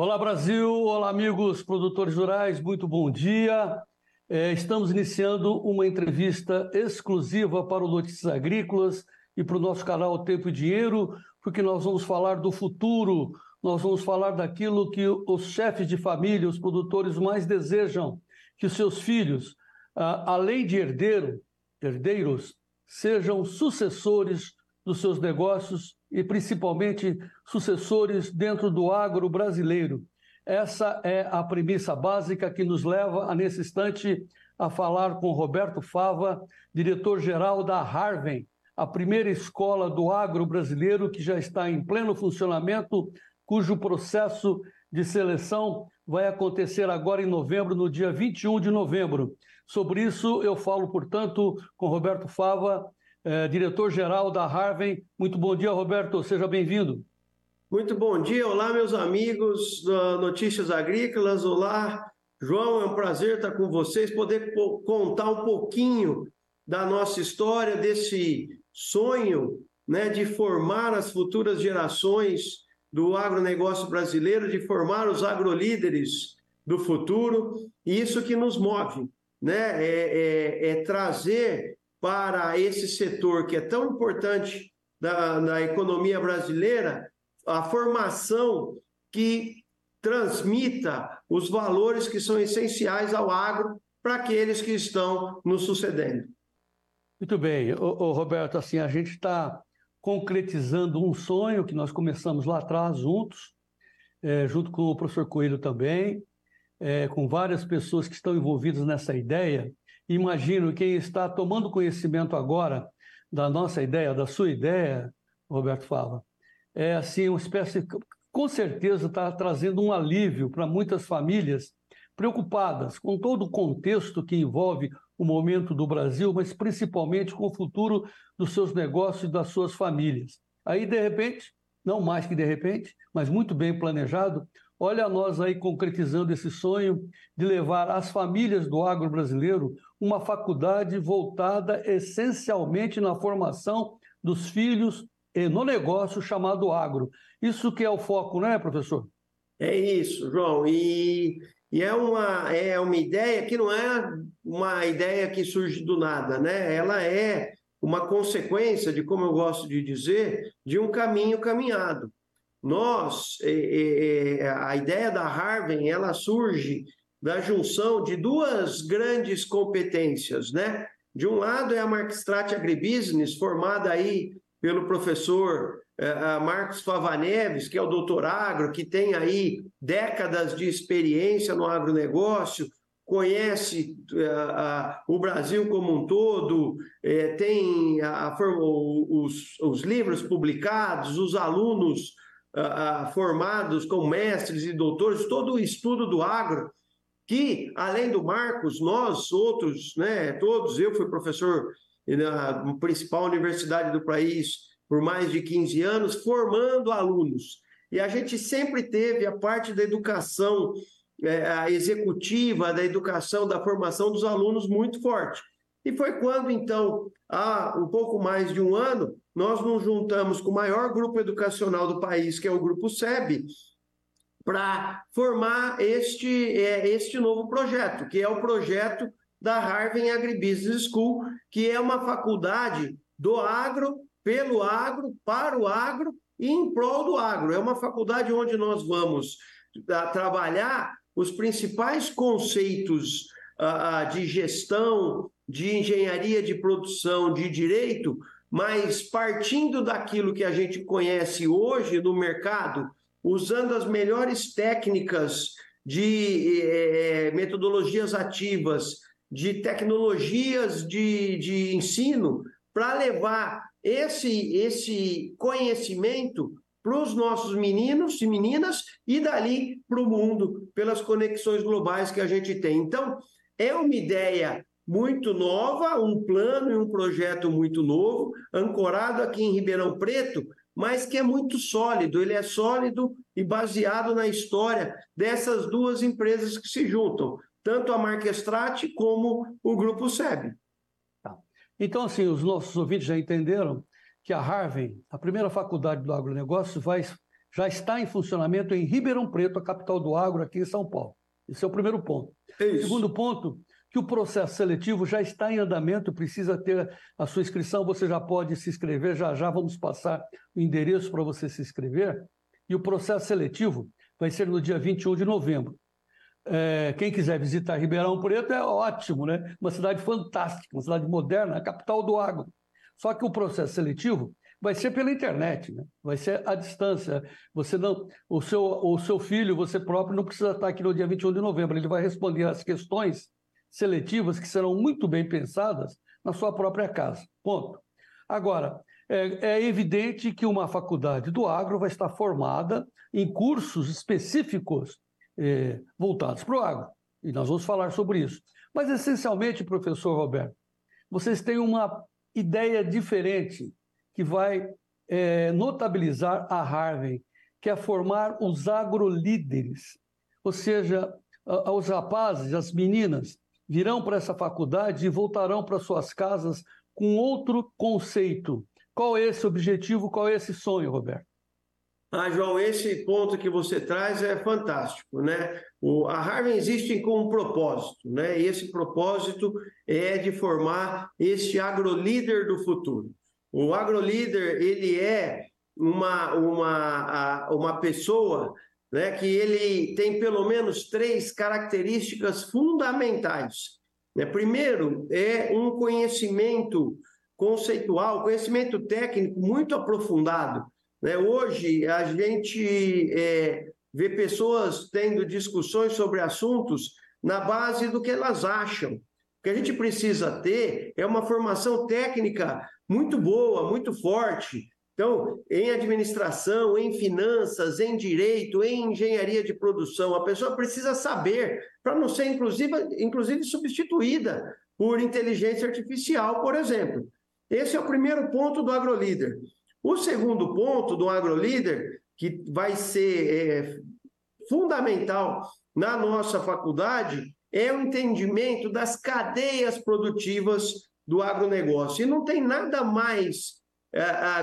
Olá, Brasil! Olá, amigos produtores rurais, muito bom dia. É, estamos iniciando uma entrevista exclusiva para o Notícias Agrícolas e para o nosso canal Tempo e Dinheiro, porque nós vamos falar do futuro, nós vamos falar daquilo que os chefes de família, os produtores mais desejam, que os seus filhos, além de herdeiro, herdeiros, sejam sucessores dos seus negócios e principalmente sucessores dentro do agro brasileiro. Essa é a premissa básica que nos leva, nesse instante, a falar com Roberto Fava, diretor-geral da Harvey, a primeira escola do agro brasileiro que já está em pleno funcionamento, cujo processo de seleção vai acontecer agora em novembro, no dia 21 de novembro. Sobre isso, eu falo, portanto, com Roberto Fava, é, diretor-geral da Harvey. Muito bom dia, Roberto, seja bem-vindo. Muito bom dia, olá, meus amigos da Notícias Agrícolas, olá, João, é um prazer estar com vocês, poder contar um pouquinho da nossa história, desse sonho né, de formar as futuras gerações do agronegócio brasileiro, de formar os agrolíderes do futuro, e isso que nos move, né, é, é, é trazer para esse setor que é tão importante da, da economia brasileira, a formação que transmita os valores que são essenciais ao agro para aqueles que estão nos sucedendo. Muito bem, ô, ô, Roberto, assim, a gente está concretizando um sonho que nós começamos lá atrás juntos, é, junto com o professor Coelho também, é, com várias pessoas que estão envolvidas nessa ideia, imagino quem está tomando conhecimento agora da nossa ideia, da sua ideia, Roberto Fava, é assim uma espécie, com certeza está trazendo um alívio para muitas famílias preocupadas com todo o contexto que envolve o momento do Brasil, mas principalmente com o futuro dos seus negócios e das suas famílias. Aí, de repente, não mais que de repente, mas muito bem planejado, Olha nós aí concretizando esse sonho de levar às famílias do agro brasileiro uma faculdade voltada essencialmente na formação dos filhos e no negócio chamado agro. Isso que é o foco, não é, professor? É isso, João. E, e é, uma, é uma ideia que não é uma ideia que surge do nada, né? Ela é uma consequência de, como eu gosto de dizer, de um caminho caminhado. Nós, a ideia da Harvard, ela surge da junção de duas grandes competências, né? De um lado é a Markstrat Agribusiness, formada aí pelo professor é, Marcos Favaneves, que é o doutor agro, que tem aí décadas de experiência no agronegócio, conhece uh, o Brasil como um todo, uh, tem os, os livros publicados, os alunos formados com mestres e doutores, todo o estudo do agro, que, além do Marcos, nós outros, né, todos, eu fui professor na principal universidade do país por mais de 15 anos, formando alunos. E a gente sempre teve a parte da educação é, a executiva, da educação, da formação dos alunos muito forte. E foi quando, então, há um pouco mais de um ano, nós nos juntamos com o maior grupo educacional do país, que é o Grupo SEB, para formar este, é, este novo projeto, que é o projeto da Harvard Agribusiness School, que é uma faculdade do agro, pelo agro, para o agro e em prol do agro. É uma faculdade onde nós vamos a, trabalhar os principais conceitos a, a, de gestão, de engenharia de produção, de direito, mas partindo daquilo que a gente conhece hoje no mercado, usando as melhores técnicas de é, metodologias ativas, de tecnologias de, de ensino, para levar esse, esse conhecimento para os nossos meninos e meninas e dali para o mundo, pelas conexões globais que a gente tem. Então, é uma ideia muito nova, um plano e um projeto muito novo, ancorado aqui em Ribeirão Preto, mas que é muito sólido. Ele é sólido e baseado na história dessas duas empresas que se juntam, tanto a Marquestrat como o Grupo SEB. Tá. Então, assim, os nossos ouvintes já entenderam que a Harvard, a primeira faculdade do agronegócio, vai já está em funcionamento em Ribeirão Preto, a capital do agro, aqui em São Paulo. Esse é o primeiro ponto. É Segundo ponto, que o processo seletivo já está em andamento, precisa ter a sua inscrição, você já pode se inscrever, já já vamos passar o endereço para você se inscrever. E o processo seletivo vai ser no dia 21 de novembro. É, quem quiser visitar Ribeirão Preto é ótimo, né? Uma cidade fantástica, uma cidade moderna, a capital do agro. Só que o processo seletivo vai ser pela internet, né? vai ser à distância. Você não, o seu, o seu filho, você próprio, não precisa estar aqui no dia 21 de novembro. Ele vai responder as questões seletivas que serão muito bem pensadas na sua própria casa. Ponto. Agora, é, é evidente que uma faculdade do agro vai estar formada em cursos específicos é, voltados para o agro. E nós vamos falar sobre isso. Mas, essencialmente, professor Roberto, vocês têm uma ideia diferente que vai é, notabilizar a Harvey, que é formar os agrolíderes. Ou seja, os rapazes, as meninas, virão para essa faculdade e voltarão para suas casas com outro conceito. Qual é esse objetivo, qual é esse sonho, Roberto? Ah, João, esse ponto que você traz é fantástico, né? O, a Harvard existe com um propósito, né? E esse propósito é de formar este agrolíder do futuro. O agrolíder, ele é uma, uma, uma pessoa né, que ele tem pelo menos três características fundamentais. Né? Primeiro, é um conhecimento conceitual, conhecimento técnico muito aprofundado. Né? Hoje, a gente é, vê pessoas tendo discussões sobre assuntos na base do que elas acham. O que a gente precisa ter é uma formação técnica muito boa, muito forte, então, em administração, em finanças, em direito, em engenharia de produção, a pessoa precisa saber para não ser, inclusive, inclusive, substituída por inteligência artificial, por exemplo. Esse é o primeiro ponto do agrolíder. O segundo ponto do agrolíder, que vai ser é, fundamental na nossa faculdade, é o entendimento das cadeias produtivas do agronegócio. E não tem nada mais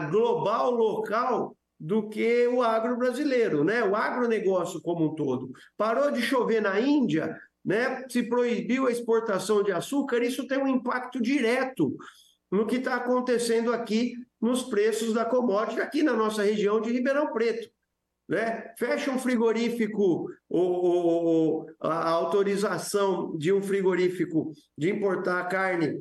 global, local, do que o agro brasileiro, né? o agronegócio como um todo. Parou de chover na Índia, né? se proibiu a exportação de açúcar, isso tem um impacto direto no que está acontecendo aqui nos preços da commodity, aqui na nossa região de Ribeirão Preto. Né? Fecha um frigorífico, ou, ou, a autorização de um frigorífico de importar carne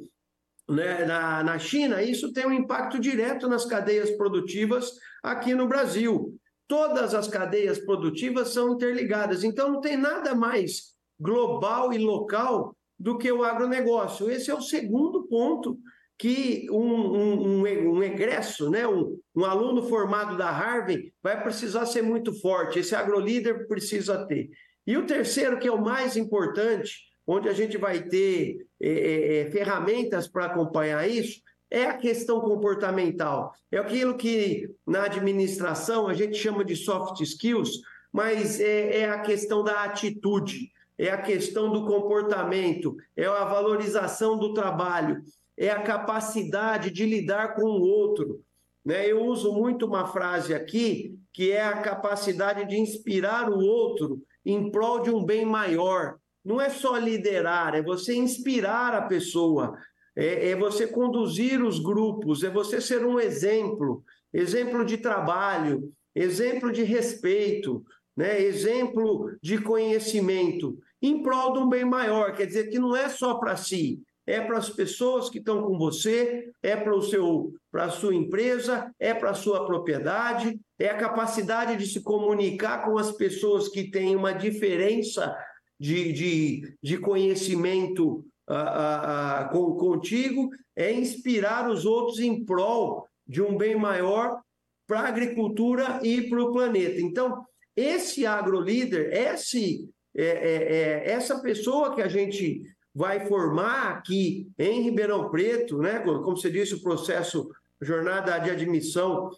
né, na, na China, isso tem um impacto direto nas cadeias produtivas aqui no Brasil. Todas as cadeias produtivas são interligadas, então não tem nada mais global e local do que o agronegócio. Esse é o segundo ponto que um, um, um, egresso, né, um, um aluno formado da Harvard vai precisar ser muito forte, esse agrolíder precisa ter. E o terceiro, que é o mais importante, onde a gente vai ter é, é, é, ferramentas para acompanhar isso, é a questão comportamental. É aquilo que na administração a gente chama de soft skills, mas é, é a questão da atitude, é a questão do comportamento, é a valorização do trabalho, é a capacidade de lidar com o outro. Né? Eu uso muito uma frase aqui, que é a capacidade de inspirar o outro em prol de um bem maior não é só liderar, é você inspirar a pessoa, é, é, você conduzir os grupos, é você ser um exemplo, exemplo de trabalho, exemplo de respeito, né? exemplo de conhecimento, em prol de um bem maior. Quer dizer que não é só para si, é para as pessoas que estão com você, é para o seu, para a sua empresa, é para a sua propriedade, é a capacidade de se comunicar com as pessoas que têm uma diferença de, de, de conhecimento uh, uh, com, contigo, é inspirar os outros em prol de um bem maior para a agricultura e para o planeta. Então, esse agrolíder, esse, é, é, é, essa pessoa que a gente vai formar aqui em Ribeirão Preto, né? como você disse, o processo, jornada de admissão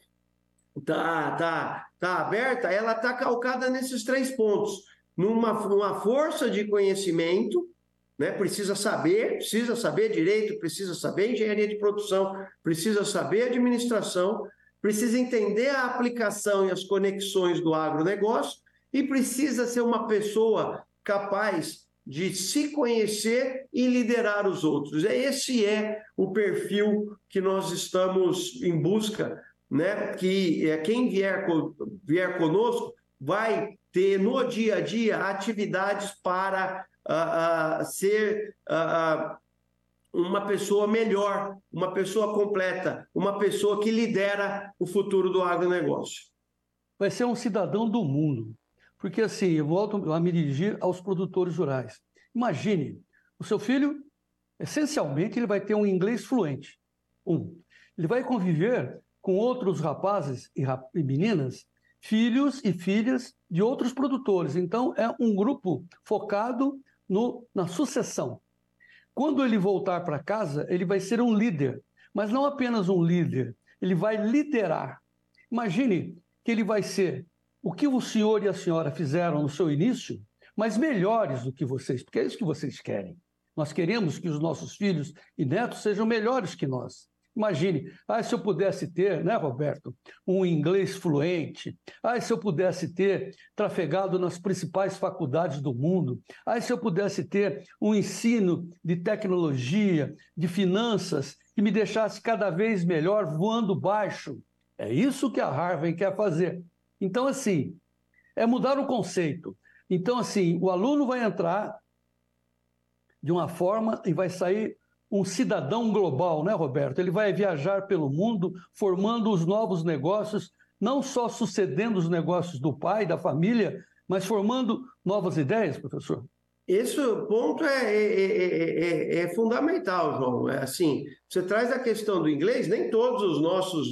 está tá, tá aberta, ela está calcada nesses três pontos numa, numa força de conhecimento, né? precisa saber, precisa saber direito, precisa saber engenharia de produção, precisa saber administração, precisa entender a aplicação e as conexões do agronegócio e precisa ser uma pessoa capaz de se conhecer e liderar os outros. Esse é o perfil que nós estamos em busca, né? Que é, quem vier, vier conosco vai ter no dia a dia atividades para uh, uh, ser uh, uma pessoa melhor, uma pessoa completa, uma pessoa que lidera o futuro do agronegócio. Vai ser um cidadão do mundo. Porque assim, eu volto a me dirigir aos produtores rurais. Imagine, o seu filho, essencialmente, ele vai ter um inglês fluente. Um. Ele vai conviver com outros rapazes e, rap e meninas, filhos e filhas de outros produtores. Então, é um grupo focado no, na sucessão. Quando ele voltar para casa, ele vai ser um líder, mas não apenas um líder, ele vai liderar. Imagine que ele vai ser o que o senhor e a senhora fizeram no seu início, mas melhores do que vocês, porque é isso que vocês querem. Nós queremos que os nossos filhos e netos sejam melhores que nós. Imagine, ah, se eu pudesse ter, né, Roberto, um inglês fluente, ah, se eu pudesse ter trafegado nas principais faculdades do mundo, ah, se eu pudesse ter um ensino de tecnologia, de finanças, que me deixasse cada vez melhor voando baixo. É isso que a Harvard quer fazer. Então, assim, é mudar o conceito. Então, assim, o aluno vai entrar de uma forma e vai sair um cidadão global, né, Roberto? Ele vai viajar pelo mundo formando os novos negócios, não só sucedendo os negócios do pai, da família, mas formando novas ideias, professor. Esse ponto é, é, é, é, fundamental, João. É assim, você traz a questão do inglês, nem todos os nossos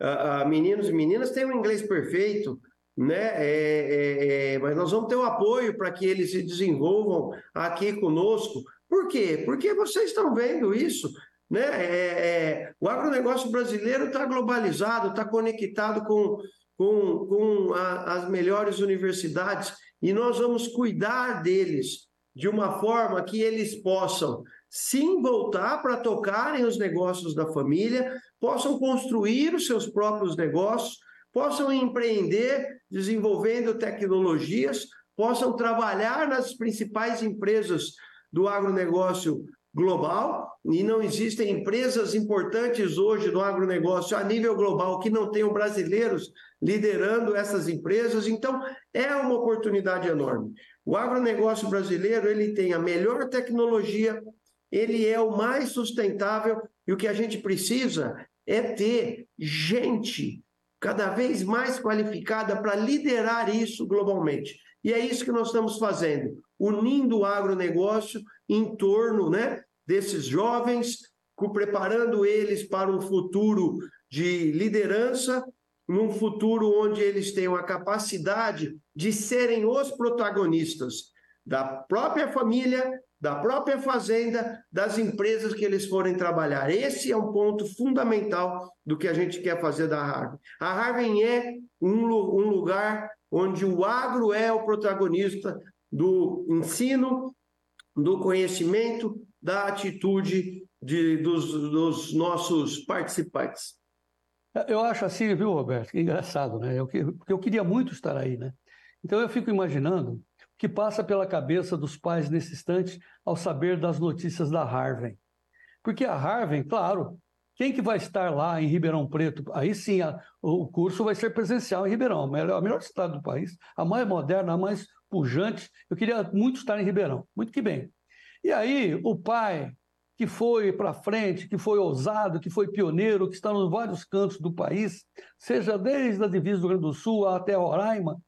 uh, meninos e meninas têm um inglês perfeito, né? É, é, é, mas nós vamos ter o apoio para que eles se desenvolvam aqui conosco. Por quê? Porque vocês estão vendo isso. Né? É, é, o agronegócio brasileiro está globalizado, está conectado com, com, com a, as melhores universidades e nós vamos cuidar deles de uma forma que eles possam sim voltar para tocarem os negócios da família, possam construir os seus próprios negócios, possam empreender desenvolvendo tecnologias, possam trabalhar nas principais empresas do agronegócio global, e não existem empresas importantes hoje do agronegócio a nível global que não tenham brasileiros liderando essas empresas, então é uma oportunidade enorme. O agronegócio brasileiro, ele tem a melhor tecnologia, ele é o mais sustentável e o que a gente precisa é ter gente cada vez mais qualificada para liderar isso globalmente. E é isso que nós estamos fazendo, unindo o agronegócio em torno né, desses jovens, preparando eles para um futuro de liderança, num futuro onde eles tenham a capacidade de serem os protagonistas da própria família, da própria fazenda, das empresas que eles forem trabalhar. Esse é um ponto fundamental do que a gente quer fazer da Harvard. A Harvard é um, um lugar onde o agro é o protagonista do ensino, do conhecimento, da atitude de, dos, dos nossos participantes. Eu acho assim, viu, Roberto? Que engraçado, né? Eu, eu queria muito estar aí, né? Então eu fico imaginando que passa pela cabeça dos pais nesse instante ao saber das notícias da Harvard. Porque a Harvard, claro, quem que vai estar lá em Ribeirão Preto? Aí sim, a, o curso vai ser presencial em Ribeirão, a melhor, a melhor cidade do país, a mais moderna, a mais pujante. Eu queria muito estar em Ribeirão, muito que bem. E aí, o pai que foi para frente, que foi ousado, que foi pioneiro, que está nos vários cantos do país, seja desde a divisa do Rio Grande do Sul até Roraima,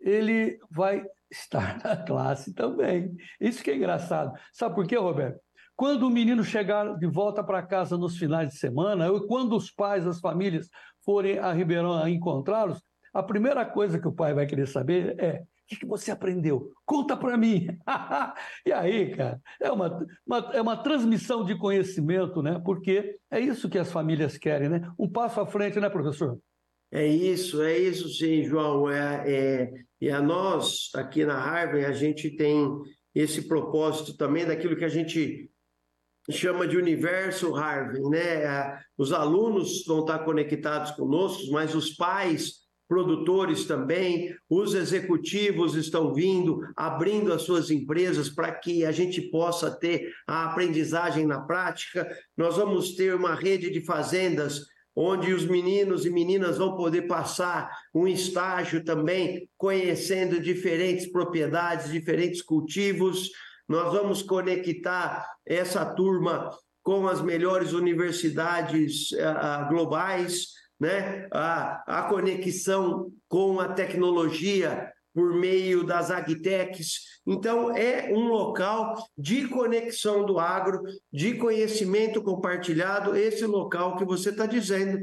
ele vai estar na classe também. Isso que é engraçado. Sabe por quê, Roberto? Quando o menino chegar de volta para casa nos finais de semana, ou quando os pais, as famílias forem a Ribeirão a encontrá-los, a primeira coisa que o pai vai querer saber é: o que você aprendeu? Conta para mim. e aí, cara, é uma, uma, é uma transmissão de conhecimento, né? Porque é isso que as famílias querem, né? Um passo à frente, né, professor? É isso, é isso sim, João. É, é, e a nós, aqui na Harvard, a gente tem esse propósito também daquilo que a gente chama de universo Harvey, né? Os alunos vão estar conectados conosco, mas os pais, produtores também, os executivos estão vindo, abrindo as suas empresas para que a gente possa ter a aprendizagem na prática. Nós vamos ter uma rede de fazendas onde os meninos e meninas vão poder passar um estágio também, conhecendo diferentes propriedades, diferentes cultivos. Nós vamos conectar essa turma com as melhores universidades uh, globais, né? A, a conexão com a tecnologia por meio das agtechs. Então, é um local de conexão do agro, de conhecimento compartilhado, esse local que você está dizendo,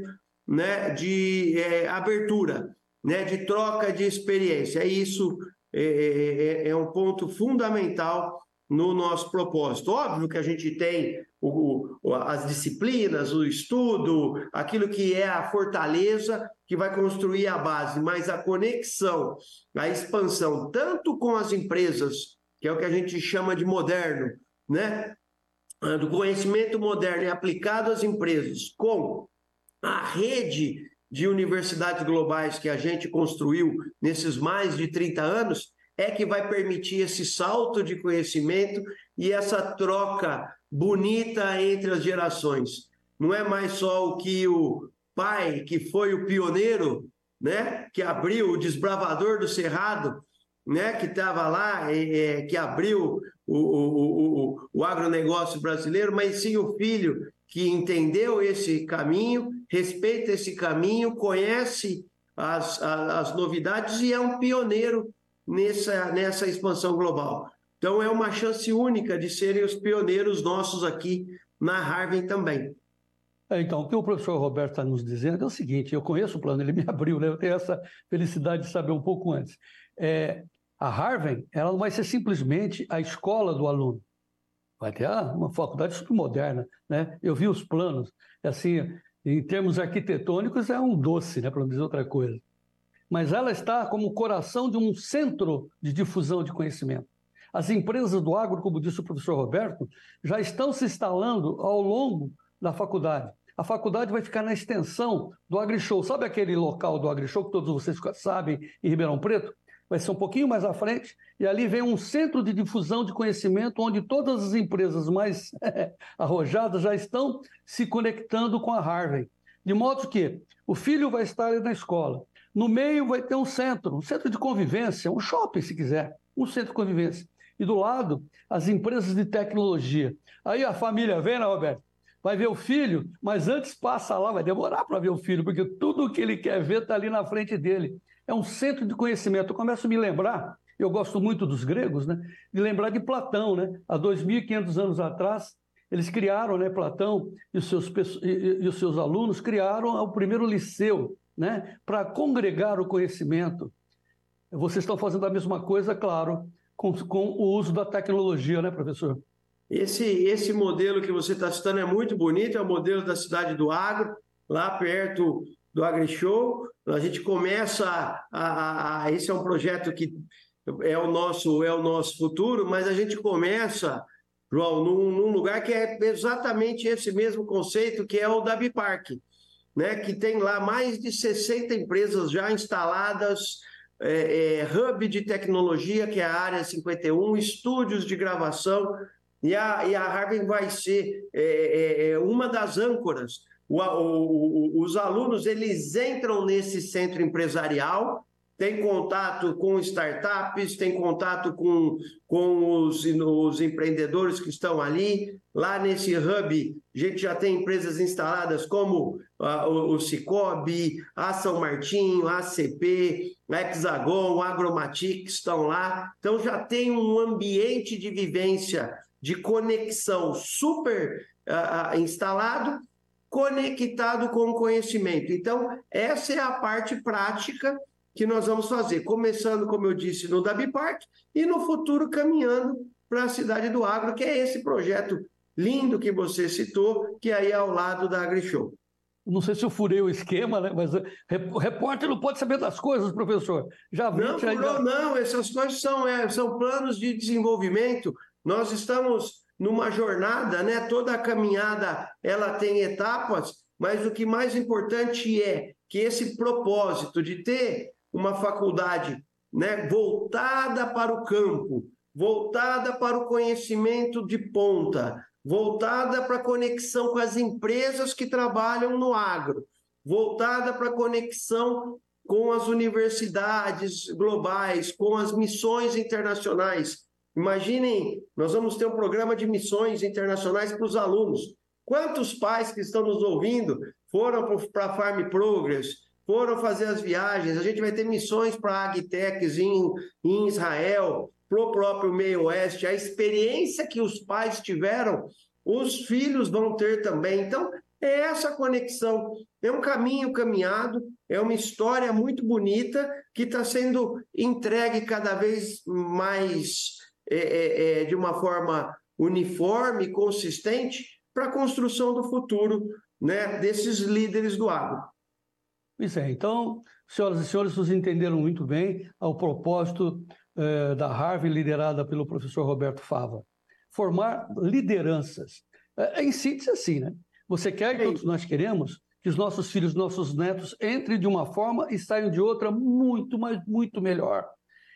né, de é, abertura, né, de troca de experiência. Isso é, é, é um ponto fundamental no nosso propósito. Óbvio que a gente tem o, as disciplinas, o estudo, aquilo que é a fortaleza que vai construir a base, mas a conexão, a expansão, tanto com as empresas, que é o que a gente chama de moderno, né? Do conhecimento moderno e aplicado às empresas, com a rede de universidades globais que a gente construiu nesses mais de 30 anos, é que vai permitir esse salto de conhecimento e essa troca bonita entre as gerações. Não é mais só o que o pai, que foi o pioneiro, né, que abriu o desbravador do Cerrado, né, que estava lá, é, que abriu o, o, o, o agronegócio brasileiro, mas sim o filho que entendeu esse caminho, respeita esse caminho, conhece as, as, as novidades e é um pioneiro nessa, nessa expansão global. Então, é uma chance única de serem os pioneiros nossos aqui na Harvard também. É, então, o que o professor Roberto está nos dizendo é o seguinte: eu conheço o plano, ele me abriu, né? eu tenho essa felicidade de saber um pouco antes. É, a Harvard ela não vai ser simplesmente a escola do aluno, vai ter uma faculdade super moderna. Né? Eu vi os planos, assim, em termos arquitetônicos, é um doce, né? para não dizer outra coisa mas ela está como o coração de um centro de difusão de conhecimento. As empresas do agro, como disse o professor Roberto, já estão se instalando ao longo da faculdade. A faculdade vai ficar na extensão do AgriShow. Sabe aquele local do AgriShow que todos vocês sabem em Ribeirão Preto? Vai ser um pouquinho mais à frente, e ali vem um centro de difusão de conhecimento, onde todas as empresas mais arrojadas já estão se conectando com a Harvard. De modo que o filho vai estar ali na escola, no meio vai ter um centro, um centro de convivência, um shopping, se quiser, um centro de convivência. E do lado, as empresas de tecnologia. Aí a família vem, né, Roberto? Vai ver o filho, mas antes passa lá, vai demorar para ver o filho, porque tudo o que ele quer ver está ali na frente dele. É um centro de conhecimento. Eu começo a me lembrar, eu gosto muito dos gregos, né? De lembrar de Platão, né? Há 2.500 anos atrás, eles criaram, né? Platão e os seus, e os seus alunos criaram o primeiro liceu né, para congregar o conhecimento. Vocês estão fazendo a mesma coisa, claro, com, com o uso da tecnologia, né, professor? Esse, esse modelo que você está citando é muito bonito, é o modelo da cidade do agro, lá perto do AgriShow. A gente começa a, a, a, Esse é um projeto que é o nosso, é o nosso futuro, mas a gente começa, João, num, num lugar que é exatamente esse mesmo conceito, que é o da Bipark né, que tem lá mais de 60 empresas já instaladas, é, é, hub de tecnologia, que é a área 51, estúdios de gravação, e a, e a Harvard vai ser é, é, é uma das âncoras. O, o, os alunos eles entram nesse centro empresarial tem contato com startups, tem contato com, com os, os empreendedores que estão ali. Lá nesse hub, a gente já tem empresas instaladas como o, o Cicobi, a São Martinho, a ACP, a Hexagon, a Agromatic estão lá. Então já tem um ambiente de vivência, de conexão super uh, instalado, conectado com o conhecimento. Então, essa é a parte prática que nós vamos fazer, começando, como eu disse, no Dabi Park e no futuro caminhando para a cidade do agro, que é esse projeto lindo que você citou, que é aí é ao lado da AgriShow. Não sei se eu furei o esquema, né? mas o repórter não pode saber das coisas, professor. Já vi, não, já... não, não, essas coisas são, é, são planos de desenvolvimento. Nós estamos numa jornada, né? Toda a caminhada ela tem etapas, mas o que mais importante é que esse propósito de ter uma faculdade, né, voltada para o campo, voltada para o conhecimento de ponta, voltada para conexão com as empresas que trabalham no agro, voltada para conexão com as universidades globais, com as missões internacionais. Imaginem, nós vamos ter um programa de missões internacionais para os alunos. Quantos pais que estão nos ouvindo foram para a Farm Progress, foram fazer as viagens? A gente vai ter missões para Agtechs em, em Israel, para o próprio meio oeste. A experiência que os pais tiveram, os filhos vão ter também. Então, é essa conexão. É um caminho caminhado, é uma história muito bonita que está sendo entregue cada vez mais é, é, é, de uma forma uniforme, consistente, para a construção do futuro né, desses líderes do agro. Pois é, então, senhoras e senhores, vocês entenderam muito bem o propósito eh, da Harvard, liderada pelo professor Roberto Fava. Formar lideranças. É, em síntese, assim, né? Você quer, que todos nós queremos, que os nossos filhos, nossos netos entrem de uma forma e saiam de outra muito, mas muito melhor.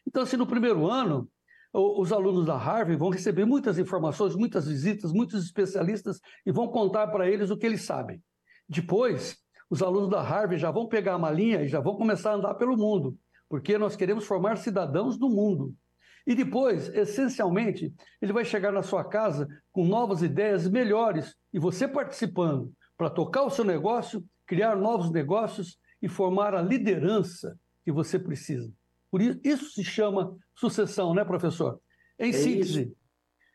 Então, assim, no primeiro ano, os alunos da Harvard vão receber muitas informações, muitas visitas, muitos especialistas e vão contar para eles o que eles sabem. Depois, os alunos da Harvard já vão pegar a malinha e já vão começar a andar pelo mundo, porque nós queremos formar cidadãos do mundo. E depois, essencialmente, ele vai chegar na sua casa com novas ideias melhores e você participando para tocar o seu negócio, criar novos negócios e formar a liderança que você precisa. Por isso, isso se chama sucessão, né, professor? Em é síntese. Isso.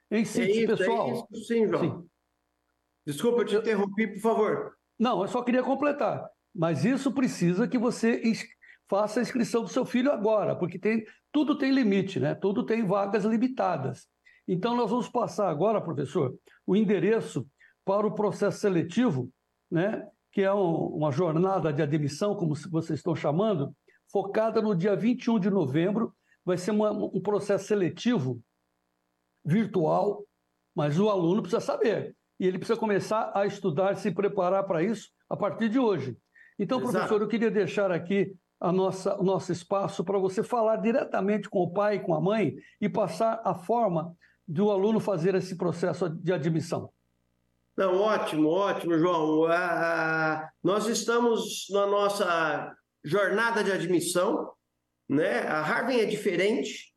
Em síntese, é isso, pessoal. É isso, sim, João. Sim. Desculpa, eu te interrompi, por favor. Não, eu só queria completar. Mas isso precisa que você faça a inscrição do seu filho agora, porque tem, tudo tem limite, né? Tudo tem vagas limitadas. Então, nós vamos passar agora, professor, o endereço para o processo seletivo, né? que é um, uma jornada de admissão, como vocês estão chamando, focada no dia 21 de novembro. Vai ser uma, um processo seletivo virtual, mas o aluno precisa saber. E ele precisa começar a estudar, se preparar para isso a partir de hoje. Então, Exato. professor, eu queria deixar aqui a nossa, o nosso espaço para você falar diretamente com o pai com a mãe e passar a forma do aluno fazer esse processo de admissão. Não, ótimo, ótimo, João. Ah, nós estamos na nossa jornada de admissão, né? A Harvard é diferente.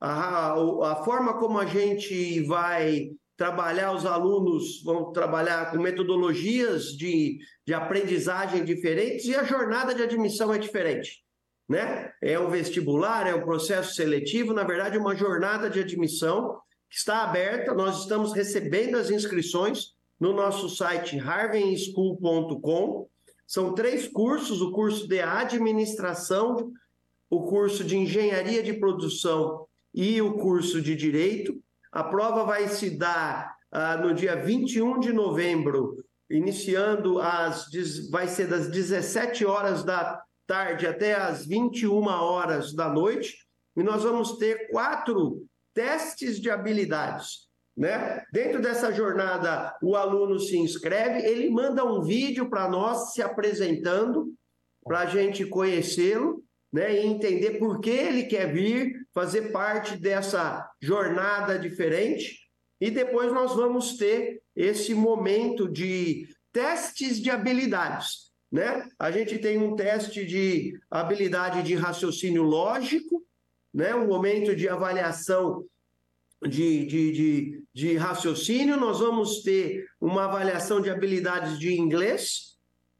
A, a forma como a gente vai trabalhar, os alunos vão trabalhar com metodologias de, de aprendizagem diferentes e a jornada de admissão é diferente. Né? É um vestibular, é um processo seletivo, na verdade, uma jornada de admissão que está aberta. Nós estamos recebendo as inscrições no nosso site harvandschool.com. São três cursos: o curso de administração, o curso de engenharia de produção e o curso de direito. A prova vai se dar ah, no dia 21 de novembro, iniciando às. vai ser das 17 horas da tarde até às 21 horas da noite. E nós vamos ter quatro testes de habilidades. Né? Dentro dessa jornada, o aluno se inscreve, ele manda um vídeo para nós se apresentando, para a gente conhecê-lo né, e entender por que ele quer vir fazer parte dessa jornada diferente. E depois nós vamos ter esse momento de testes de habilidades. Né? A gente tem um teste de habilidade de raciocínio lógico, né? um momento de avaliação de, de, de, de raciocínio, nós vamos ter uma avaliação de habilidades de inglês,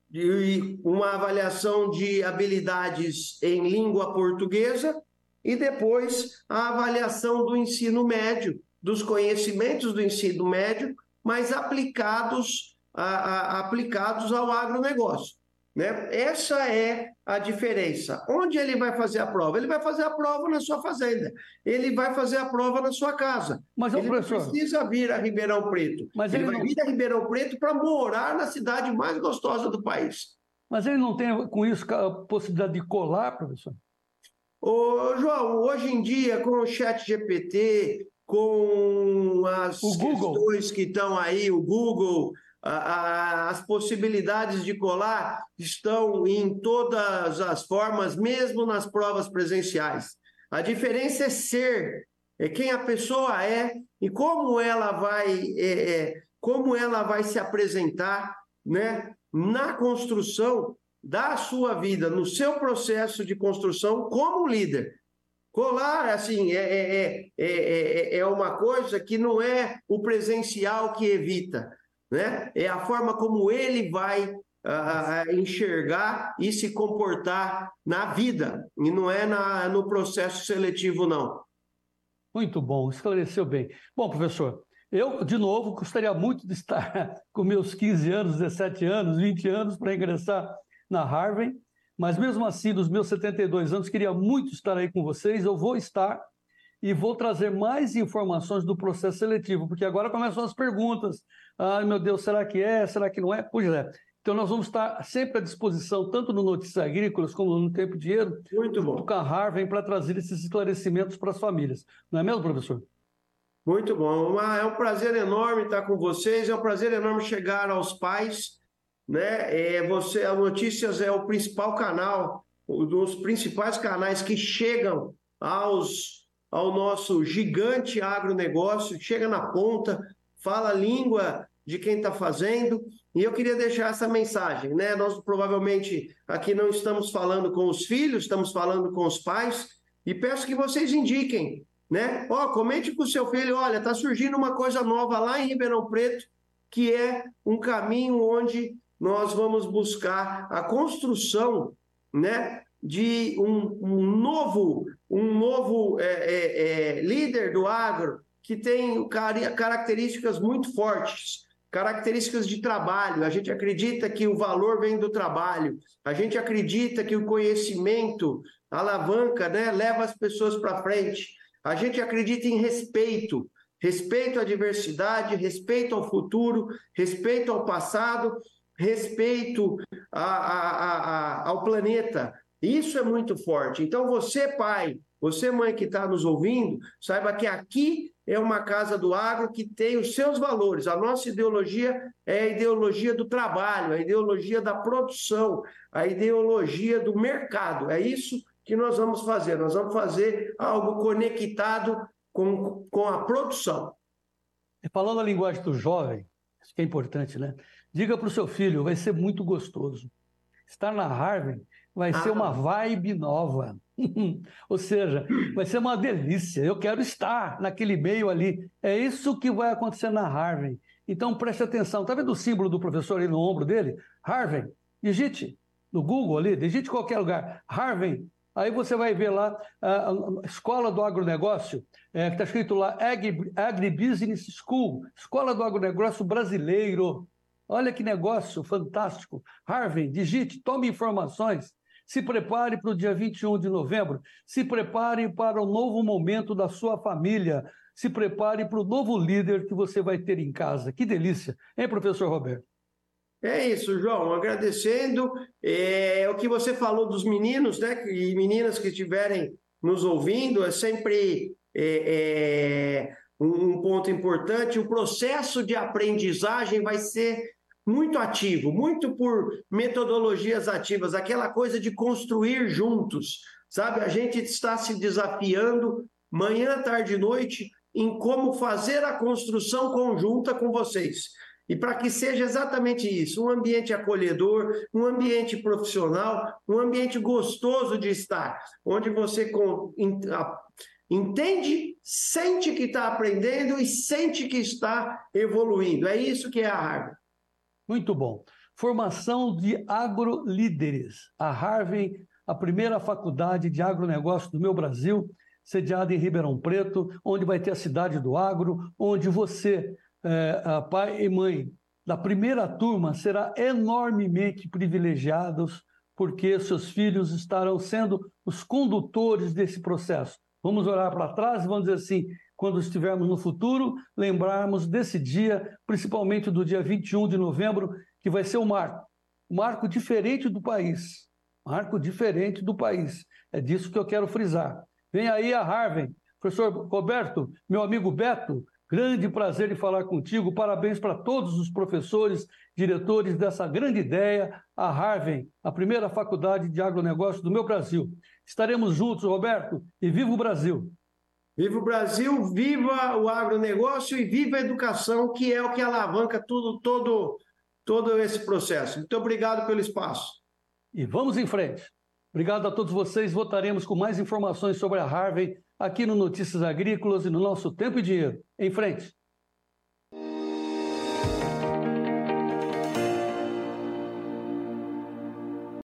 de uma avaliação de habilidades em língua portuguesa e depois a avaliação do ensino médio, dos conhecimentos do ensino médio, mas aplicados, a, a, aplicados ao agronegócio. Né? Essa é a diferença. Onde ele vai fazer a prova? Ele vai fazer a prova na sua fazenda. Ele vai fazer a prova na sua casa. Mas ele professor... precisa vir a Ribeirão Preto. Mas ele, ele vai não... vir a Ribeirão Preto para morar na cidade mais gostosa do país. Mas ele não tem com isso a possibilidade de colar, professor? Ô, João, hoje em dia, com o chat GPT, com as questões que estão aí, o Google, a, a, as possibilidades de colar estão em todas as formas, mesmo nas provas presenciais. A diferença é ser, é quem a pessoa é e como ela vai, é, é, como ela vai se apresentar, né, na construção da sua vida, no seu processo de construção como líder. Colar, assim, é, é, é, é, uma coisa que não é o presencial que evita, né? É a forma como ele vai uh, enxergar e se comportar na vida, e não é na, no processo seletivo, não. Muito bom, esclareceu bem. Bom, professor, eu, de novo, gostaria muito de estar com meus 15 anos, 17 anos, 20 anos para ingressar na Harvard, mas mesmo assim, dos meus 72 anos, queria muito estar aí com vocês. Eu vou estar e vou trazer mais informações do processo seletivo, porque agora começam as perguntas. Ai, meu Deus, será que é? Será que não é? Pois é. Então, nós vamos estar sempre à disposição, tanto no Notícias Agrícolas como no Tempo Dinheiro, Muito bom. com a Harvard, para trazer esses esclarecimentos para as famílias. Não é mesmo, professor? Muito bom. É um prazer enorme estar com vocês, é um prazer enorme chegar aos pais né? É, você, a Notícias é o principal canal, um dos principais canais que chegam aos, ao nosso gigante agronegócio, chega na ponta, fala a língua de quem está fazendo. E eu queria deixar essa mensagem, né? Nós provavelmente aqui não estamos falando com os filhos, estamos falando com os pais, e peço que vocês indiquem, né? Ó, oh, comente com o seu filho, olha, está surgindo uma coisa nova lá em Ribeirão Preto, que é um caminho onde nós vamos buscar a construção né, de um, um novo, um novo é, é, é, líder do agro que tem características muito fortes, características de trabalho. A gente acredita que o valor vem do trabalho, a gente acredita que o conhecimento alavanca, né, leva as pessoas para frente. A gente acredita em respeito, respeito à diversidade, respeito ao futuro, respeito ao passado respeito a, a, a, ao planeta. Isso é muito forte. Então, você, pai, você, mãe que está nos ouvindo, saiba que aqui é uma casa do agro que tem os seus valores. A nossa ideologia é a ideologia do trabalho, a ideologia da produção, a ideologia do mercado. É isso que nós vamos fazer. Nós vamos fazer algo conectado com, com a produção. Falando a linguagem do jovem, que é importante, né? Diga para o seu filho, vai ser muito gostoso. Estar na Harvard vai ah. ser uma vibe nova. Ou seja, vai ser uma delícia. Eu quero estar naquele meio ali. É isso que vai acontecer na Harvard. Então preste atenção. Está vendo o símbolo do professor aí no ombro dele? Harvard. Digite no Google ali, digite em qualquer lugar. Harvard. Aí você vai ver lá a, Escola do Agronegócio, é, que está escrito lá Agri, Agribusiness School, Escola do Agronegócio Brasileiro. Olha que negócio fantástico. Harvey, digite, tome informações. Se prepare para o dia 21 de novembro. Se prepare para o novo momento da sua família. Se prepare para o novo líder que você vai ter em casa. Que delícia. Hein, professor Roberto? É isso, João. Agradecendo. É, o que você falou dos meninos, né? E meninas que estiverem nos ouvindo, é sempre é, é, um ponto importante. O processo de aprendizagem vai ser muito ativo, muito por metodologias ativas, aquela coisa de construir juntos, sabe? A gente está se desafiando manhã, tarde e noite em como fazer a construção conjunta com vocês. E para que seja exatamente isso, um ambiente acolhedor, um ambiente profissional, um ambiente gostoso de estar, onde você entende, sente que está aprendendo e sente que está evoluindo. É isso que é a Harvard. Muito bom. Formação de agrolíderes. A Harvard, a primeira faculdade de agronegócio do meu Brasil, sediada em Ribeirão Preto, onde vai ter a cidade do agro, onde você, é, pai e mãe da primeira turma, será enormemente privilegiados, porque seus filhos estarão sendo os condutores desse processo. Vamos olhar para trás e vamos dizer assim: quando estivermos no futuro, lembrarmos desse dia, principalmente do dia 21 de novembro, que vai ser um marco. Um marco diferente do país. Marco diferente do país. É disso que eu quero frisar. Vem aí a Harvard Professor Roberto, meu amigo Beto, grande prazer em falar contigo. Parabéns para todos os professores, diretores dessa grande ideia, a Harvard, a primeira faculdade de agronegócio do meu Brasil. Estaremos juntos, Roberto, e viva o Brasil! Viva o Brasil, viva o agronegócio e viva a educação, que é o que alavanca tudo, todo, todo esse processo. Muito obrigado pelo espaço. E vamos em frente. Obrigado a todos vocês. Voltaremos com mais informações sobre a Harvey aqui no Notícias Agrícolas e no nosso Tempo e Dinheiro. Em frente.